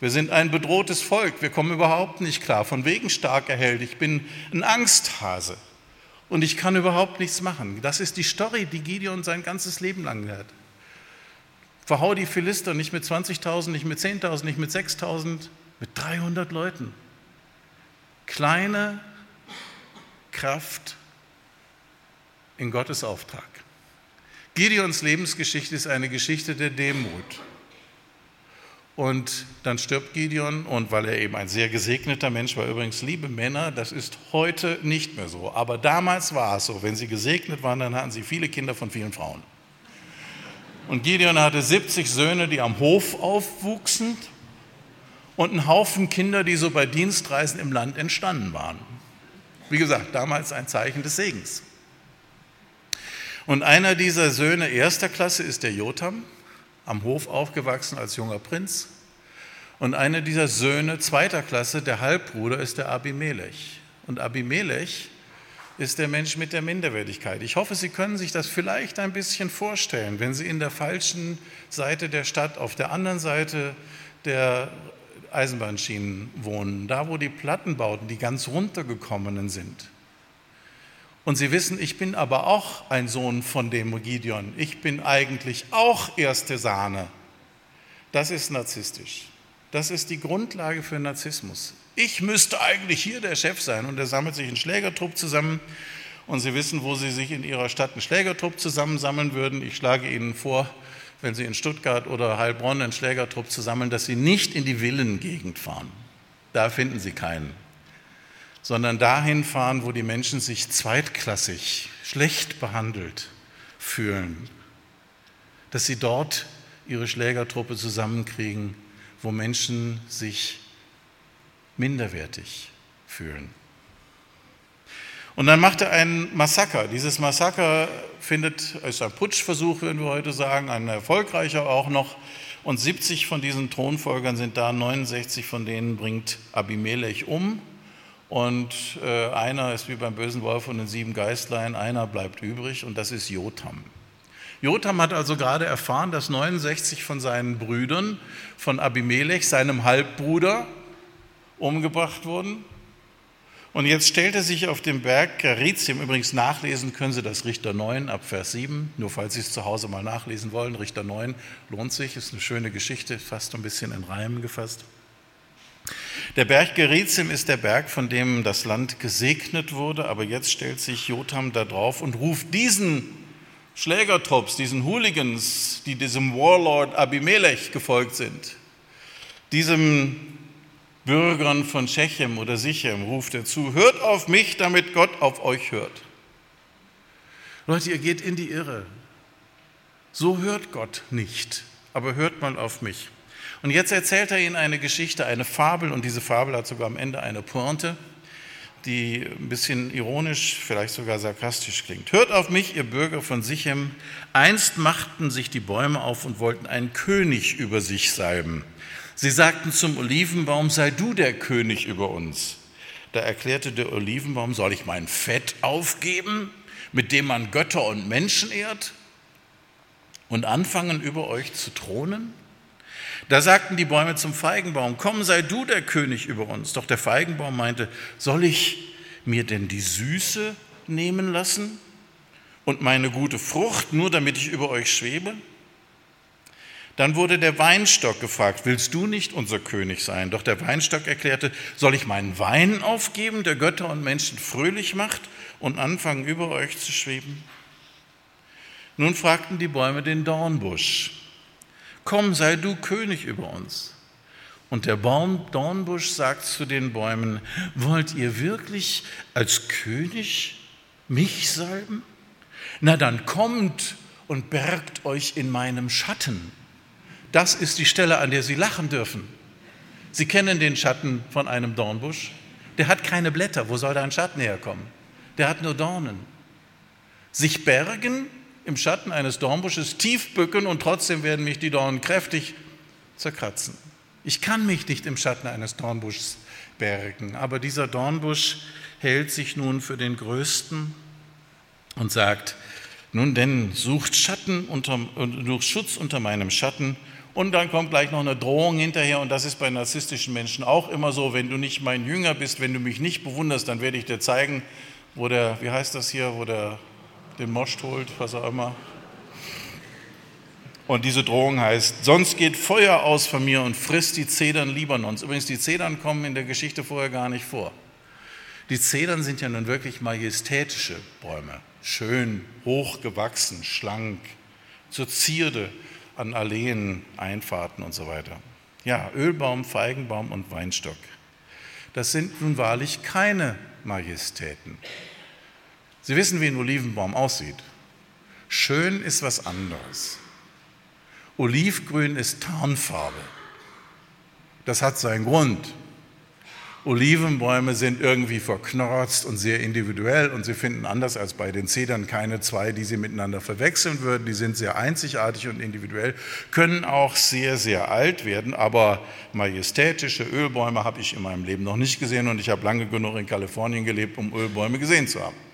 Wir sind ein bedrohtes Volk, wir kommen überhaupt nicht klar. Von wegen starker Held, ich bin ein Angsthase und ich kann überhaupt nichts machen. Das ist die Story, die Gideon sein ganzes Leben lang hat. Verhau die Philister nicht mit 20.000, nicht mit 10.000, nicht mit 6.000, mit 300 Leuten. Kleine Kraft in Gottes Auftrag. Gideons Lebensgeschichte ist eine Geschichte der Demut. Und dann stirbt Gideon und weil er eben ein sehr gesegneter Mensch war, übrigens, liebe Männer, das ist heute nicht mehr so, aber damals war es so, wenn sie gesegnet waren, dann hatten sie viele Kinder von vielen Frauen. Und Gideon hatte 70 Söhne, die am Hof aufwuchsen und ein Haufen Kinder, die so bei Dienstreisen im Land entstanden waren. Wie gesagt, damals ein Zeichen des Segens. Und einer dieser Söhne erster Klasse ist der Jotam, am Hof aufgewachsen als junger Prinz. Und einer dieser Söhne zweiter Klasse, der Halbbruder, ist der Abimelech. Und Abimelech ist der Mensch mit der Minderwertigkeit. Ich hoffe, Sie können sich das vielleicht ein bisschen vorstellen, wenn Sie in der falschen Seite der Stadt, auf der anderen Seite der Eisenbahnschienen wohnen, da wo die Plattenbauten, die ganz runtergekommenen sind. Und Sie wissen, ich bin aber auch ein Sohn von dem Gideon. Ich bin eigentlich auch erste Sahne. Das ist narzisstisch. Das ist die Grundlage für Narzissmus. Ich müsste eigentlich hier der Chef sein. Und er sammelt sich einen Schlägertrupp zusammen. Und Sie wissen, wo Sie sich in Ihrer Stadt einen Schlägertrupp zusammensammeln würden. Ich schlage Ihnen vor, wenn Sie in Stuttgart oder Heilbronn einen Schlägertrupp zusammen, dass Sie nicht in die Villengegend fahren. Da finden Sie keinen. Sondern dahin fahren, wo die Menschen sich zweitklassig, schlecht behandelt fühlen. Dass Sie dort Ihre Schlägertruppe zusammenkriegen, wo Menschen sich minderwertig fühlen. Und dann macht er ein Massaker. Dieses Massaker findet, ist ein Putschversuch, würden wir heute sagen, ein erfolgreicher auch noch. Und 70 von diesen Thronfolgern sind da, 69 von denen bringt Abimelech um. Und äh, einer ist wie beim bösen Wolf und den sieben Geistlein, einer bleibt übrig und das ist Jotham. Jotham hat also gerade erfahren, dass 69 von seinen Brüdern von Abimelech, seinem Halbbruder, umgebracht wurden. Und jetzt stellt er sich auf dem Berg Gerizim, übrigens nachlesen können Sie das Richter 9 ab Vers 7, nur falls Sie es zu Hause mal nachlesen wollen. Richter 9 lohnt sich, ist eine schöne Geschichte, fast ein bisschen in Reimen gefasst. Der Berg Gerizim ist der Berg, von dem das Land gesegnet wurde, aber jetzt stellt sich Jotham da drauf und ruft diesen Schlägertrupps, diesen Hooligans, die diesem Warlord Abimelech gefolgt sind, diesem Bürgern von Shechem oder Sichem ruft er zu, hört auf mich, damit Gott auf euch hört. Leute, ihr geht in die Irre. So hört Gott nicht, aber hört mal auf mich. Und jetzt erzählt er ihnen eine Geschichte, eine Fabel, und diese Fabel hat sogar am Ende eine Pointe, die ein bisschen ironisch, vielleicht sogar sarkastisch klingt. Hört auf mich, ihr Bürger von Sichem. Einst machten sich die Bäume auf und wollten einen König über sich salben. Sie sagten zum Olivenbaum, sei du der König über uns. Da erklärte der Olivenbaum, soll ich mein Fett aufgeben, mit dem man Götter und Menschen ehrt und anfangen über euch zu thronen? Da sagten die Bäume zum Feigenbaum, komm, sei du der König über uns. Doch der Feigenbaum meinte, soll ich mir denn die Süße nehmen lassen und meine gute Frucht, nur damit ich über euch schwebe? Dann wurde der Weinstock gefragt, willst du nicht unser König sein? Doch der Weinstock erklärte, soll ich meinen Wein aufgeben, der Götter und Menschen fröhlich macht und anfangen, über euch zu schweben? Nun fragten die Bäume den Dornbusch, komm, sei du König über uns. Und der Baum Dornbusch sagt zu den Bäumen, wollt ihr wirklich als König mich salben? Na dann kommt und bergt euch in meinem Schatten das ist die Stelle, an der Sie lachen dürfen. Sie kennen den Schatten von einem Dornbusch. Der hat keine Blätter. Wo soll da ein Schatten herkommen? Der hat nur Dornen. Sich bergen im Schatten eines Dornbusches, tief bücken und trotzdem werden mich die Dornen kräftig zerkratzen. Ich kann mich nicht im Schatten eines Dornbuschs bergen, aber dieser Dornbusch hält sich nun für den Größten und sagt, nun denn, sucht Schatten unter, sucht Schutz unter meinem Schatten und dann kommt gleich noch eine Drohung hinterher und das ist bei narzisstischen Menschen auch immer so, wenn du nicht mein Jünger bist, wenn du mich nicht bewunderst, dann werde ich dir zeigen, wo der, wie heißt das hier, wo der den Most holt, was auch immer. Und diese Drohung heißt, sonst geht Feuer aus von mir und frisst die Zedern Libanons. Übrigens, die Zedern kommen in der Geschichte vorher gar nicht vor. Die Zedern sind ja nun wirklich majestätische Bäume, schön, hochgewachsen, schlank, zur Zierde an Alleen, Einfahrten und so weiter. Ja, Ölbaum, Feigenbaum und Weinstock. Das sind nun wahrlich keine Majestäten. Sie wissen, wie ein Olivenbaum aussieht. Schön ist was anderes. Olivgrün ist Tarnfarbe. Das hat seinen Grund. Olivenbäume sind irgendwie verknorzt und sehr individuell und sie finden anders als bei den Zedern keine zwei, die sie miteinander verwechseln würden. Die sind sehr einzigartig und individuell, können auch sehr, sehr alt werden, aber majestätische Ölbäume habe ich in meinem Leben noch nicht gesehen und ich habe lange genug in Kalifornien gelebt, um Ölbäume gesehen zu haben.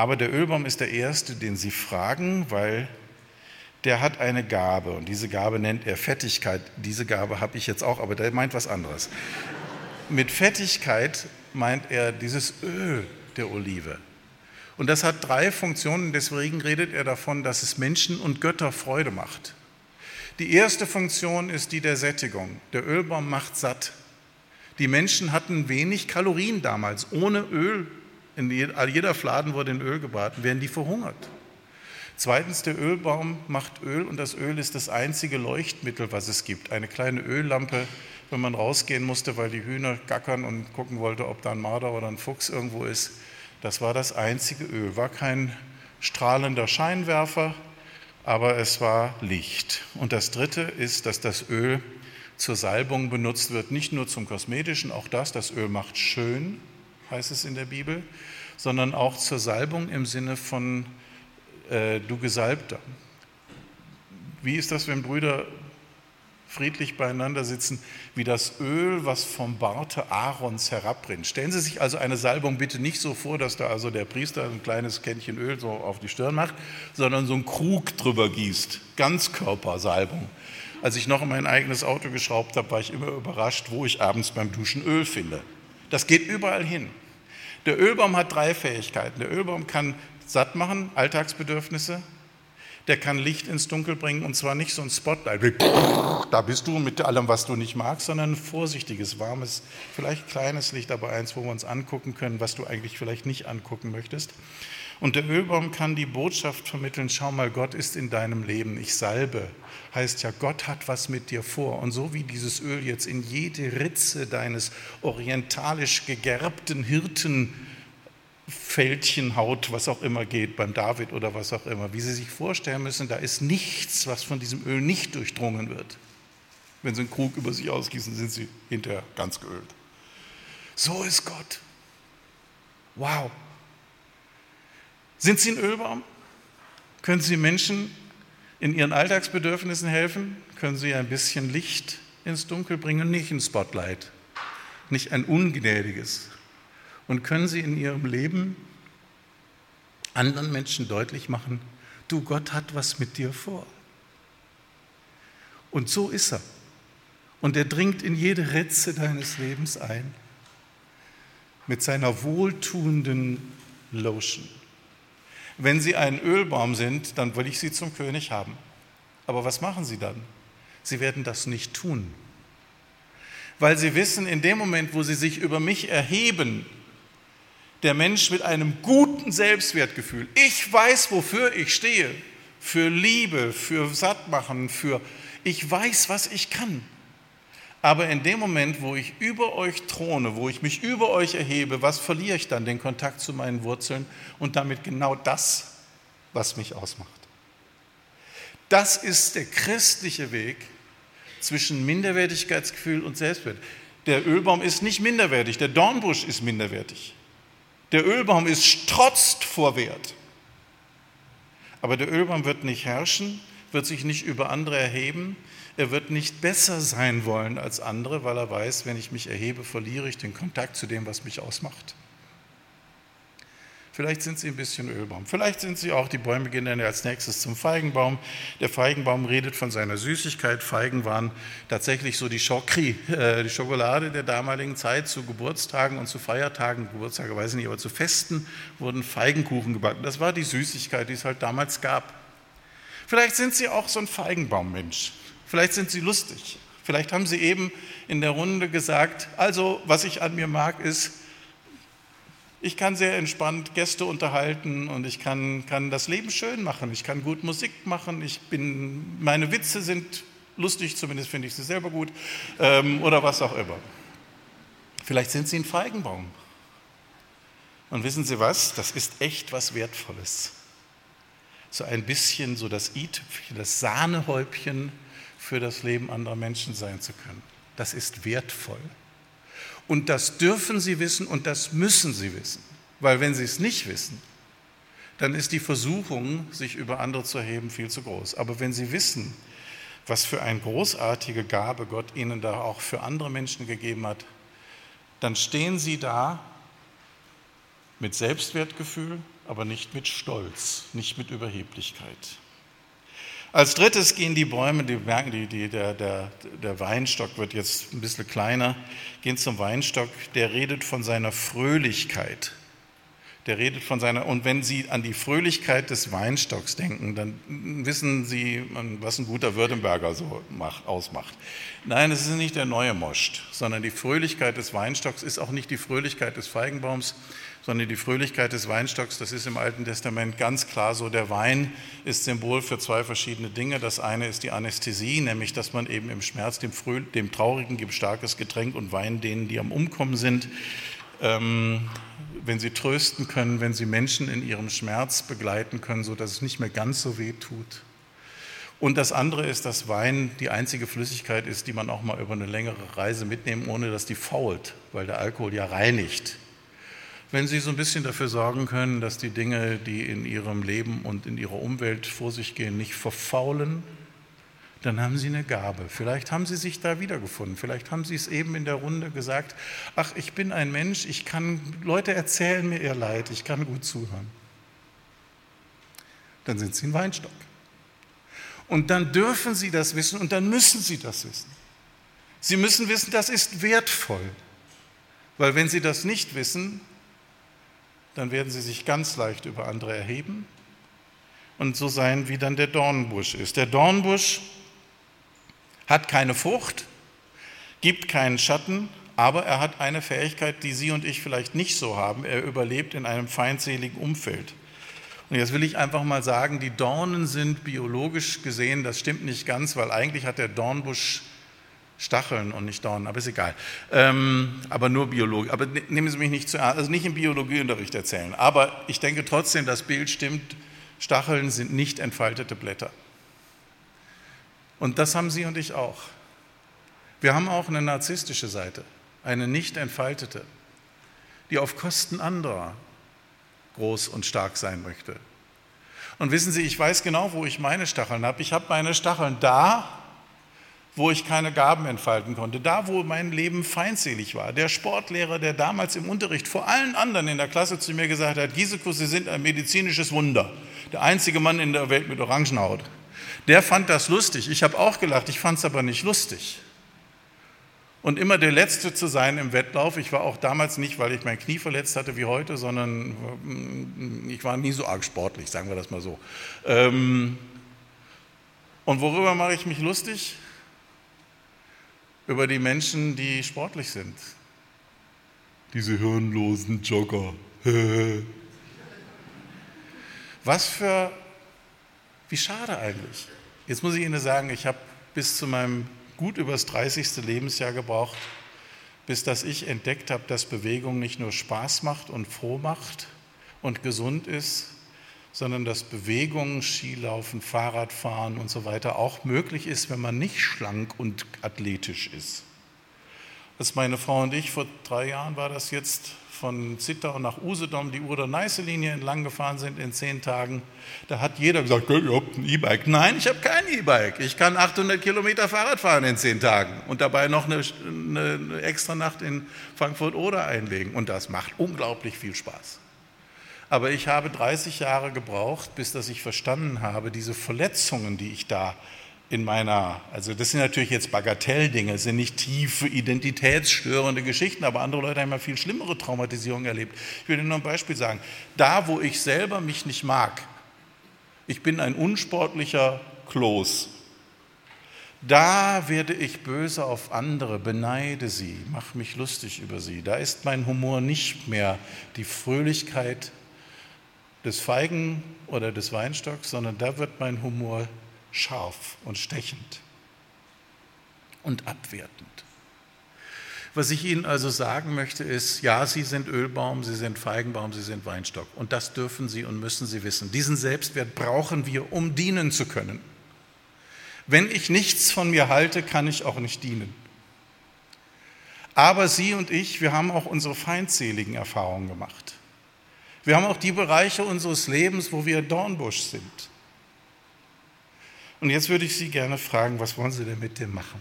Aber der Ölbaum ist der erste, den Sie fragen, weil der hat eine Gabe und diese Gabe nennt er Fettigkeit. Diese Gabe habe ich jetzt auch, aber der meint was anderes. Mit Fettigkeit meint er dieses Öl der Olive. Und das hat drei Funktionen, deswegen redet er davon, dass es Menschen und Götter Freude macht. Die erste Funktion ist die der Sättigung. Der Ölbaum macht satt. Die Menschen hatten wenig Kalorien damals. Ohne Öl in jeder Fladen wurde in Öl gebraten, werden die verhungert. Zweitens, der Ölbaum macht Öl und das Öl ist das einzige Leuchtmittel, was es gibt. Eine kleine Öllampe, wenn man rausgehen musste, weil die Hühner gackern und gucken wollte, ob da ein Marder oder ein Fuchs irgendwo ist. Das war das einzige Öl. War kein strahlender Scheinwerfer, aber es war Licht. Und das Dritte ist, dass das Öl zur Salbung benutzt wird, nicht nur zum Kosmetischen, auch das, das Öl macht schön, heißt es in der Bibel, sondern auch zur Salbung im Sinne von äh, du Gesalbter. Wie ist das, wenn Brüder friedlich beieinander sitzen, wie das Öl, was vom Barte Aarons herabrinnt. Stellen Sie sich also eine Salbung bitte nicht so vor, dass da also der Priester ein kleines Kännchen Öl so auf die Stirn macht, sondern so einen Krug drüber gießt. Ganzkörpersalbung. Als ich noch in mein eigenes Auto geschraubt habe, war ich immer überrascht, wo ich abends beim Duschen Öl finde. Das geht überall hin. Der Ölbaum hat drei Fähigkeiten. Der Ölbaum kann satt machen, Alltagsbedürfnisse. Der kann Licht ins Dunkel bringen und zwar nicht so ein Spotlight, da bist du mit allem, was du nicht magst, sondern ein vorsichtiges, warmes, vielleicht kleines Licht, aber eins, wo wir uns angucken können, was du eigentlich vielleicht nicht angucken möchtest. Und der Ölbaum kann die Botschaft vermitteln, schau mal, Gott ist in deinem Leben, ich salbe. Heißt ja, Gott hat was mit dir vor. Und so wie dieses Öl jetzt in jede Ritze deines orientalisch gegerbten Hirtenfältchen haut, was auch immer geht, beim David oder was auch immer, wie Sie sich vorstellen müssen, da ist nichts, was von diesem Öl nicht durchdrungen wird. Wenn Sie einen Krug über sich ausgießen, sind Sie hinterher ganz geölt. So ist Gott. Wow. Sind Sie ein Ölbaum? Können Sie Menschen in ihren Alltagsbedürfnissen helfen? Können Sie ein bisschen Licht ins Dunkel bringen? Nicht ein Spotlight, nicht ein ungnädiges. Und können Sie in Ihrem Leben anderen Menschen deutlich machen, du Gott hat was mit dir vor. Und so ist er. Und er dringt in jede Ritze deines Lebens ein mit seiner wohltuenden Lotion. Wenn Sie ein Ölbaum sind, dann will ich Sie zum König haben. Aber was machen Sie dann? Sie werden das nicht tun. Weil Sie wissen, in dem Moment, wo Sie sich über mich erheben, der Mensch mit einem guten Selbstwertgefühl, ich weiß, wofür ich stehe, für Liebe, für Sattmachen, für ich weiß, was ich kann. Aber in dem Moment, wo ich über euch throne, wo ich mich über euch erhebe, was verliere ich dann? Den Kontakt zu meinen Wurzeln und damit genau das, was mich ausmacht. Das ist der christliche Weg zwischen Minderwertigkeitsgefühl und Selbstwert. Der Ölbaum ist nicht minderwertig, der Dornbusch ist minderwertig. Der Ölbaum ist strotzt vor Wert. Aber der Ölbaum wird nicht herrschen, wird sich nicht über andere erheben, er wird nicht besser sein wollen als andere, weil er weiß, wenn ich mich erhebe, verliere ich den Kontakt zu dem, was mich ausmacht. Vielleicht sind sie ein bisschen Ölbaum. Vielleicht sind sie auch, die Bäume gehen dann als nächstes zum Feigenbaum. Der Feigenbaum redet von seiner Süßigkeit. Feigen waren tatsächlich so die Chokri, äh, die Schokolade der damaligen Zeit zu Geburtstagen und zu Feiertagen, Geburtstage weiß ich nicht, aber zu Festen wurden Feigenkuchen gebacken. Das war die Süßigkeit, die es halt damals gab. Vielleicht sind sie auch so ein Feigenbaummensch. Vielleicht sind sie lustig. Vielleicht haben sie eben in der Runde gesagt, also was ich an mir mag, ist, ich kann sehr entspannt Gäste unterhalten und ich kann, kann das Leben schön machen. Ich kann gut Musik machen. Ich bin, meine Witze sind lustig, zumindest finde ich sie selber gut ähm, oder was auch immer. Vielleicht sind sie ein Feigenbaum. Und wissen Sie was? Das ist echt was Wertvolles. So ein bisschen so das i-Tüpfchen, das Sahnehäubchen für das Leben anderer Menschen sein zu können. Das ist wertvoll. Und das dürfen Sie wissen und das müssen Sie wissen. Weil wenn Sie es nicht wissen, dann ist die Versuchung, sich über andere zu erheben, viel zu groß. Aber wenn Sie wissen, was für eine großartige Gabe Gott Ihnen da auch für andere Menschen gegeben hat, dann stehen Sie da mit Selbstwertgefühl, aber nicht mit Stolz, nicht mit Überheblichkeit. Als drittes gehen die Bäume, die merken, die, die, der, der, der Weinstock wird jetzt ein bisschen kleiner, gehen zum Weinstock, der redet von seiner Fröhlichkeit. Der redet von seiner, und wenn Sie an die Fröhlichkeit des Weinstocks denken, dann wissen Sie, was ein guter Württemberger so macht, ausmacht. Nein, es ist nicht der neue Most, sondern die Fröhlichkeit des Weinstocks ist auch nicht die Fröhlichkeit des Feigenbaums, sondern die Fröhlichkeit des Weinstocks, das ist im Alten Testament ganz klar so. Der Wein ist Symbol für zwei verschiedene Dinge. Das eine ist die Anästhesie, nämlich dass man eben im Schmerz dem, Fröh dem Traurigen gibt starkes Getränk und Wein denen, die am Umkommen sind. Ähm, wenn sie trösten können, wenn sie Menschen in ihrem Schmerz begleiten können, sodass es nicht mehr ganz so weh tut. Und das andere ist, dass Wein die einzige Flüssigkeit ist, die man auch mal über eine längere Reise mitnehmen, ohne dass die fault, weil der Alkohol ja reinigt. Wenn Sie so ein bisschen dafür sorgen können, dass die Dinge, die in Ihrem Leben und in Ihrer Umwelt vor sich gehen, nicht verfaulen, dann haben Sie eine Gabe. Vielleicht haben Sie sich da wiedergefunden. Vielleicht haben Sie es eben in der Runde gesagt, ach, ich bin ein Mensch, ich kann, Leute erzählen mir ihr Leid, ich kann gut zuhören. Dann sind Sie ein Weinstock. Und dann dürfen Sie das wissen und dann müssen Sie das wissen. Sie müssen wissen, das ist wertvoll. Weil wenn Sie das nicht wissen, dann werden sie sich ganz leicht über andere erheben und so sein, wie dann der Dornbusch ist. Der Dornbusch hat keine Frucht, gibt keinen Schatten, aber er hat eine Fähigkeit, die Sie und ich vielleicht nicht so haben. Er überlebt in einem feindseligen Umfeld. Und jetzt will ich einfach mal sagen, die Dornen sind biologisch gesehen, das stimmt nicht ganz, weil eigentlich hat der Dornbusch Stacheln und nicht Dornen, aber ist egal. Ähm, aber nur Biologie. Aber ne, nehmen Sie mich nicht zu ernst, also nicht im Biologieunterricht erzählen. Aber ich denke trotzdem, das Bild stimmt. Stacheln sind nicht entfaltete Blätter. Und das haben Sie und ich auch. Wir haben auch eine narzisstische Seite, eine nicht entfaltete, die auf Kosten anderer groß und stark sein möchte. Und wissen Sie, ich weiß genau, wo ich meine Stacheln habe. Ich habe meine Stacheln da, wo ich keine Gaben entfalten konnte, da wo mein Leben feindselig war. Der Sportlehrer, der damals im Unterricht vor allen anderen in der Klasse zu mir gesagt hat, Gisekus, Sie sind ein medizinisches Wunder, der einzige Mann in der Welt mit Orangenhaut. Der fand das lustig. Ich habe auch gelacht, ich fand es aber nicht lustig. Und immer der Letzte zu sein im Wettlauf, ich war auch damals nicht, weil ich mein Knie verletzt hatte wie heute, sondern mm, ich war nie so arg sportlich, sagen wir das mal so. Ähm, und worüber mache ich mich lustig? über die Menschen, die sportlich sind. Diese hirnlosen Jogger. Was für, wie schade eigentlich. Jetzt muss ich Ihnen sagen, ich habe bis zu meinem gut übers 30. Lebensjahr gebraucht, bis dass ich entdeckt habe, dass Bewegung nicht nur Spaß macht und froh macht und gesund ist, sondern dass Bewegung, Skilaufen, Fahrradfahren und so weiter auch möglich ist, wenn man nicht schlank und athletisch ist. Als meine Frau und ich vor drei Jahren war das jetzt von Zittau nach Usedom die Oder-Neiße-Linie entlang gefahren sind in zehn Tagen, da hat jeder gesagt, ihr habt ein E-Bike. Nein, ich habe kein E-Bike. Ich kann 800 Kilometer Fahrrad fahren in zehn Tagen und dabei noch eine, eine extra Nacht in Frankfurt-Oder einlegen. Und das macht unglaublich viel Spaß. Aber ich habe 30 Jahre gebraucht, bis dass ich verstanden habe, diese Verletzungen, die ich da in meiner, also das sind natürlich jetzt Bagatelldinge, sind nicht tiefe, identitätsstörende Geschichten, aber andere Leute haben ja viel schlimmere Traumatisierungen erlebt. Ich will Ihnen nur ein Beispiel sagen. Da, wo ich selber mich nicht mag, ich bin ein unsportlicher Kloß, da werde ich böse auf andere, beneide sie, mache mich lustig über sie. Da ist mein Humor nicht mehr die Fröhlichkeit des Feigen oder des Weinstocks, sondern da wird mein Humor scharf und stechend und abwertend. Was ich Ihnen also sagen möchte, ist, ja, Sie sind Ölbaum, Sie sind Feigenbaum, Sie sind Weinstock. Und das dürfen Sie und müssen Sie wissen. Diesen Selbstwert brauchen wir, um dienen zu können. Wenn ich nichts von mir halte, kann ich auch nicht dienen. Aber Sie und ich, wir haben auch unsere feindseligen Erfahrungen gemacht. Wir haben auch die Bereiche unseres Lebens, wo wir Dornbusch sind. Und jetzt würde ich Sie gerne fragen, was wollen Sie denn mit dem machen?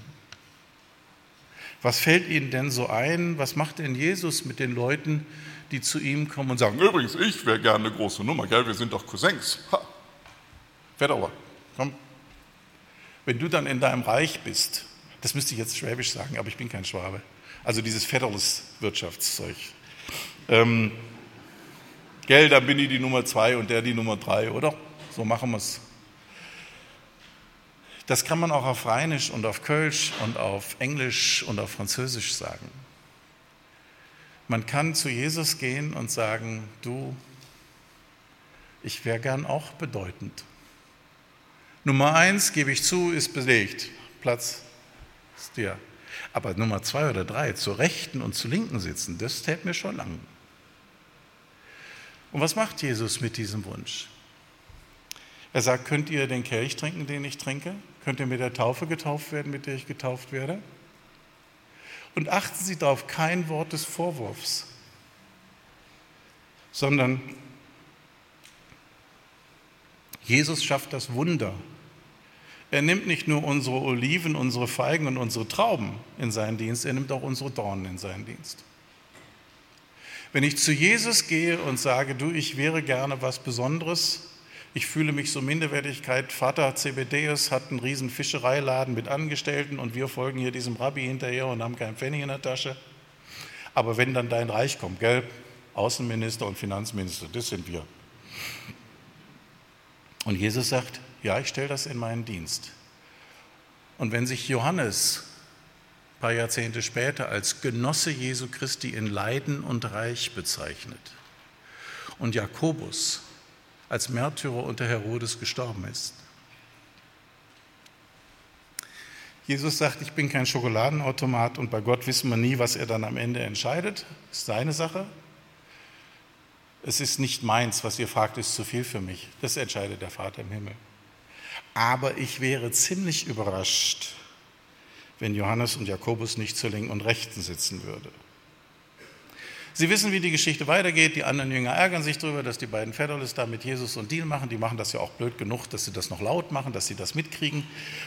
Was fällt Ihnen denn so ein? Was macht denn Jesus mit den Leuten, die zu ihm kommen und sagen, übrigens, ich wäre gerne eine große Nummer, gell? wir sind doch Cousins. Ha. Fedauer, komm. Wenn du dann in deinem Reich bist, das müsste ich jetzt schwäbisch sagen, aber ich bin kein Schwabe, also dieses federales Wirtschaftszeug. Ähm, gell, dann bin ich die Nummer zwei und der die Nummer drei, oder? So machen wir es. Das kann man auch auf Rheinisch und auf Kölsch und auf Englisch und auf Französisch sagen. Man kann zu Jesus gehen und sagen, du, ich wäre gern auch bedeutend. Nummer eins, gebe ich zu, ist belegt. Platz ist dir. Aber Nummer zwei oder drei, zur rechten und zur linken sitzen, das täte mir schon lang. Und was macht Jesus mit diesem Wunsch? Er sagt, könnt ihr den Kelch trinken, den ich trinke? Könnt ihr mit der Taufe getauft werden, mit der ich getauft werde? Und achten Sie darauf, kein Wort des Vorwurfs, sondern Jesus schafft das Wunder. Er nimmt nicht nur unsere Oliven, unsere Feigen und unsere Trauben in seinen Dienst, er nimmt auch unsere Dornen in seinen Dienst. Wenn ich zu Jesus gehe und sage, du, ich wäre gerne was Besonderes, ich fühle mich so Minderwertigkeit. Vater Zebedeus hat einen riesen Fischereiladen mit Angestellten und wir folgen hier diesem Rabbi hinterher und haben keinen Pfennig in der Tasche. Aber wenn dann dein Reich kommt, gell? Außenminister und Finanzminister, das sind wir. Und Jesus sagt, ja, ich stelle das in meinen Dienst. Und wenn sich Johannes ein paar Jahrzehnte später als Genosse Jesu Christi in Leiden und Reich bezeichnet und Jakobus als Märtyrer unter Herodes gestorben ist. Jesus sagt, ich bin kein Schokoladenautomat und bei Gott wissen wir nie, was er dann am Ende entscheidet. Ist seine Sache. Es ist nicht meins, was ihr fragt, ist zu viel für mich. Das entscheidet der Vater im Himmel. Aber ich wäre ziemlich überrascht, wenn Johannes und Jakobus nicht zur Linken und Rechten sitzen würde. Sie wissen, wie die Geschichte weitergeht. Die anderen Jünger ärgern sich darüber, dass die beiden Federlis da mit Jesus und Deal machen. Die machen das ja auch blöd genug, dass sie das noch laut machen, dass sie das mitkriegen.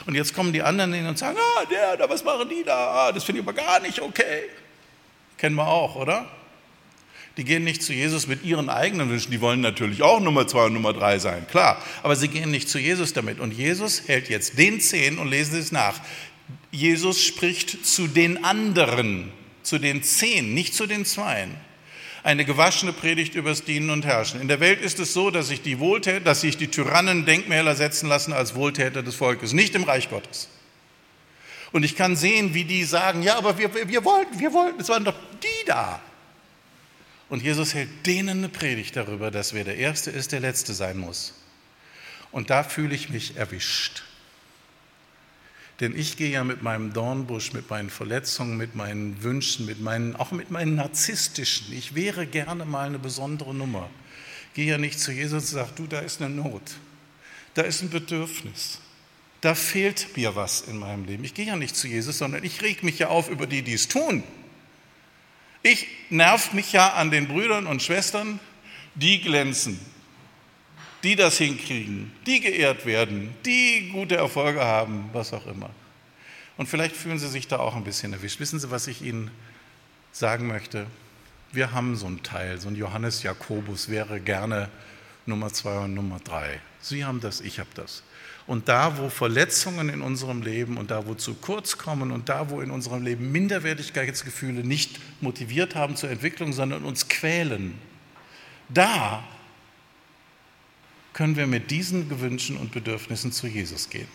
Und jetzt kommen die anderen hin und sagen, ah, der, da, was machen die da? Ah, das finde ich aber gar nicht okay. Kennen wir auch, oder? Die gehen nicht zu Jesus mit ihren eigenen Wünschen, die wollen natürlich auch Nummer zwei und Nummer drei sein, klar. Aber sie gehen nicht zu Jesus damit. Und Jesus hält jetzt den zehn und lesen Sie es nach. Jesus spricht zu den anderen zu den zehn, nicht zu den zweien. Eine gewaschene Predigt übers Dienen und Herrschen. In der Welt ist es so, dass sich die Wohltäter, dass sich die Tyrannen Denkmäler setzen lassen als Wohltäter des Volkes, nicht im Reich Gottes. Und ich kann sehen, wie die sagen, ja, aber wir, wir wollten, wir wollten, es waren doch die da. Und Jesus hält denen eine Predigt darüber, dass wer der Erste ist, der Letzte sein muss. Und da fühle ich mich erwischt. Denn ich gehe ja mit meinem Dornbusch, mit meinen Verletzungen, mit meinen Wünschen, mit meinen, auch mit meinen narzisstischen, ich wäre gerne mal eine besondere Nummer. Gehe ja nicht zu Jesus und sage, du, da ist eine Not, da ist ein Bedürfnis, da fehlt mir was in meinem Leben. Ich gehe ja nicht zu Jesus, sondern ich reg mich ja auf über die, die es tun. Ich nerv mich ja an den Brüdern und Schwestern, die glänzen, die das hinkriegen, die geehrt werden, die gute Erfolge haben, was auch immer. Und vielleicht fühlen Sie sich da auch ein bisschen erwischt. Wissen Sie, was ich Ihnen sagen möchte? Wir haben so einen Teil, so ein Johannes Jakobus wäre gerne Nummer zwei und Nummer drei. Sie haben das, ich habe das. Und da, wo Verletzungen in unserem Leben und da, wo zu kurz kommen und da, wo in unserem Leben Minderwertigkeitsgefühle nicht motiviert haben zur Entwicklung, sondern uns quälen, da können wir mit diesen Gewünschen und Bedürfnissen zu Jesus gehen.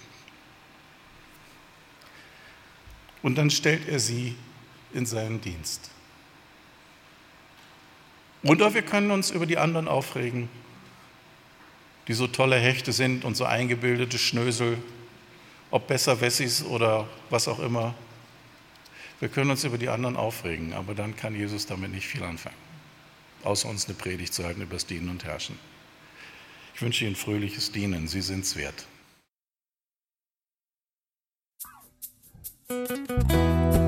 Und dann stellt er sie in seinen Dienst. Oder wir können uns über die anderen aufregen, die so tolle Hechte sind und so eingebildete Schnösel, ob besser Wessis oder was auch immer. Wir können uns über die anderen aufregen, aber dann kann Jesus damit nicht viel anfangen, außer uns eine Predigt zu halten über das Dienen und Herrschen. Ich wünsche Ihnen fröhliches Dienen. Sie sind's wert.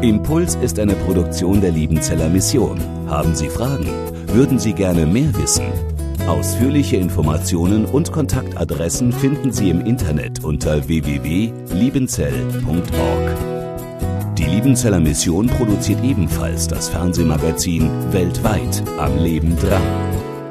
Impuls ist eine Produktion der Liebenzeller Mission. Haben Sie Fragen? Würden Sie gerne mehr wissen? Ausführliche Informationen und Kontaktadressen finden Sie im Internet unter www.liebenzell.org. Die Liebenzeller Mission produziert ebenfalls das Fernsehmagazin Weltweit am Leben dran.